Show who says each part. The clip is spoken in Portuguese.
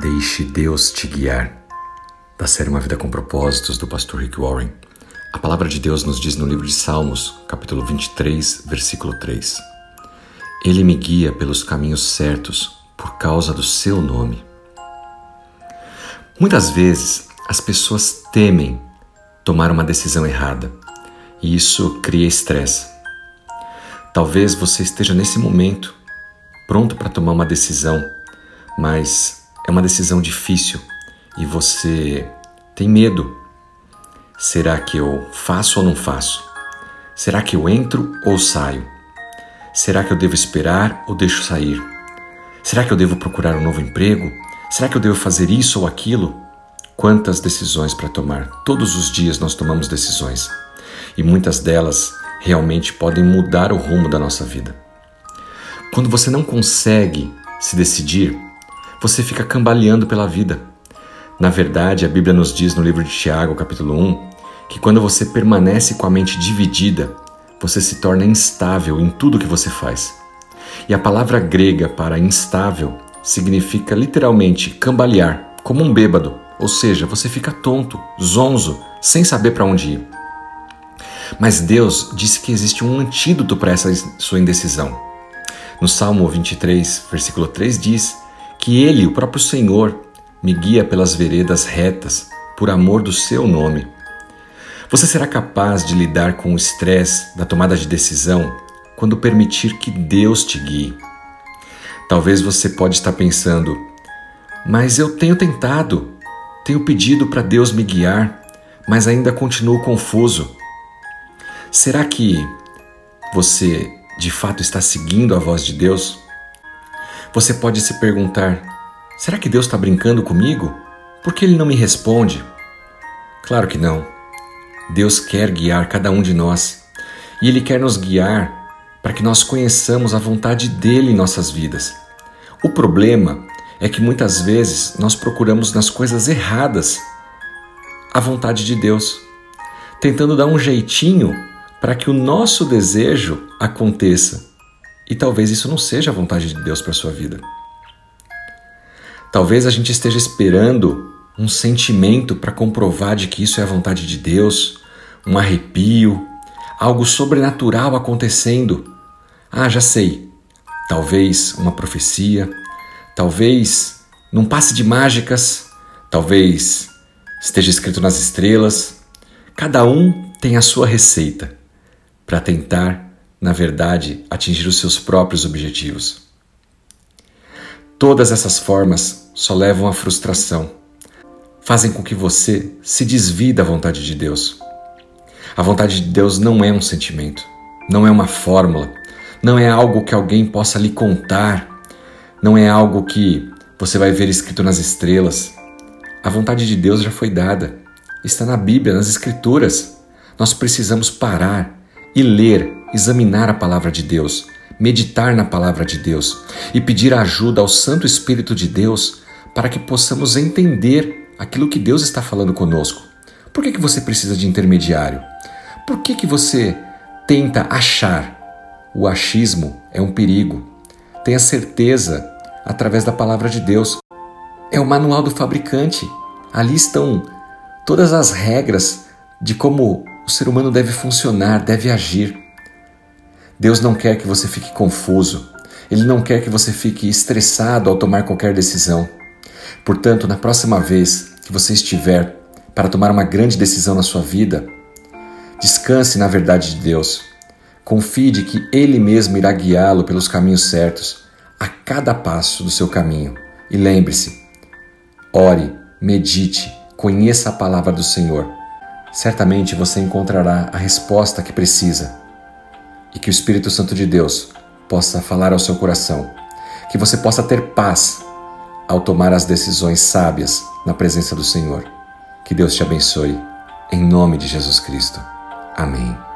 Speaker 1: Deixe Deus te guiar. Da série Uma Vida com Propósitos, do pastor Rick Warren. A palavra de Deus nos diz no livro de Salmos, capítulo 23, versículo 3. Ele me guia pelos caminhos certos por causa do seu nome. Muitas vezes as pessoas temem tomar uma decisão errada e isso cria estresse. Talvez você esteja nesse momento pronto para tomar uma decisão, mas é uma decisão difícil e você tem medo. Será que eu faço ou não faço? Será que eu entro ou saio? Será que eu devo esperar ou deixo sair? Será que eu devo procurar um novo emprego? Será que eu devo fazer isso ou aquilo? Quantas decisões para tomar? Todos os dias nós tomamos decisões e muitas delas realmente podem mudar o rumo da nossa vida. Quando você não consegue se decidir, você fica cambaleando pela vida. Na verdade, a Bíblia nos diz no livro de Tiago, capítulo 1, que quando você permanece com a mente dividida, você se torna instável em tudo que você faz. E a palavra grega para instável significa literalmente cambalear, como um bêbado, ou seja, você fica tonto, zonzo, sem saber para onde ir. Mas Deus disse que existe um antídoto para essa sua indecisão. No Salmo 23, versículo 3 diz que Ele, o próprio Senhor, me guia pelas veredas retas, por amor do seu nome. Você será capaz de lidar com o estresse da tomada de decisão quando permitir que Deus te guie. Talvez você pode estar pensando, mas eu tenho tentado, tenho pedido para Deus me guiar, mas ainda continuo confuso. Será que você de fato está seguindo a voz de Deus? Você pode se perguntar: será que Deus está brincando comigo? Por que ele não me responde? Claro que não. Deus quer guiar cada um de nós e Ele quer nos guiar para que nós conheçamos a vontade dele em nossas vidas. O problema é que muitas vezes nós procuramos nas coisas erradas a vontade de Deus, tentando dar um jeitinho para que o nosso desejo aconteça e talvez isso não seja a vontade de Deus para sua vida. Talvez a gente esteja esperando um sentimento para comprovar de que isso é a vontade de Deus, um arrepio, algo sobrenatural acontecendo. Ah, já sei. Talvez uma profecia, talvez num passe de mágicas, talvez esteja escrito nas estrelas. Cada um tem a sua receita para tentar na verdade, atingir os seus próprios objetivos. Todas essas formas só levam à frustração, fazem com que você se desvie da vontade de Deus. A vontade de Deus não é um sentimento, não é uma fórmula, não é algo que alguém possa lhe contar, não é algo que você vai ver escrito nas estrelas. A vontade de Deus já foi dada, está na Bíblia, nas Escrituras. Nós precisamos parar e ler examinar a palavra de Deus, meditar na palavra de Deus e pedir ajuda ao Santo Espírito de Deus para que possamos entender aquilo que Deus está falando conosco. Por que, que você precisa de intermediário? Por que, que você tenta achar? O achismo é um perigo. Tenha certeza através da palavra de Deus. É o manual do fabricante. Ali estão todas as regras de como o ser humano deve funcionar, deve agir. Deus não quer que você fique confuso. Ele não quer que você fique estressado ao tomar qualquer decisão. Portanto, na próxima vez que você estiver para tomar uma grande decisão na sua vida, descanse na verdade de Deus. Confie de que Ele mesmo irá guiá-lo pelos caminhos certos a cada passo do seu caminho. E lembre-se: ore, medite, conheça a palavra do Senhor. Certamente você encontrará a resposta que precisa e que o Espírito Santo de Deus possa falar ao seu coração, que você possa ter paz ao tomar as decisões sábias na presença do Senhor. Que Deus te abençoe, em nome de Jesus Cristo. Amém.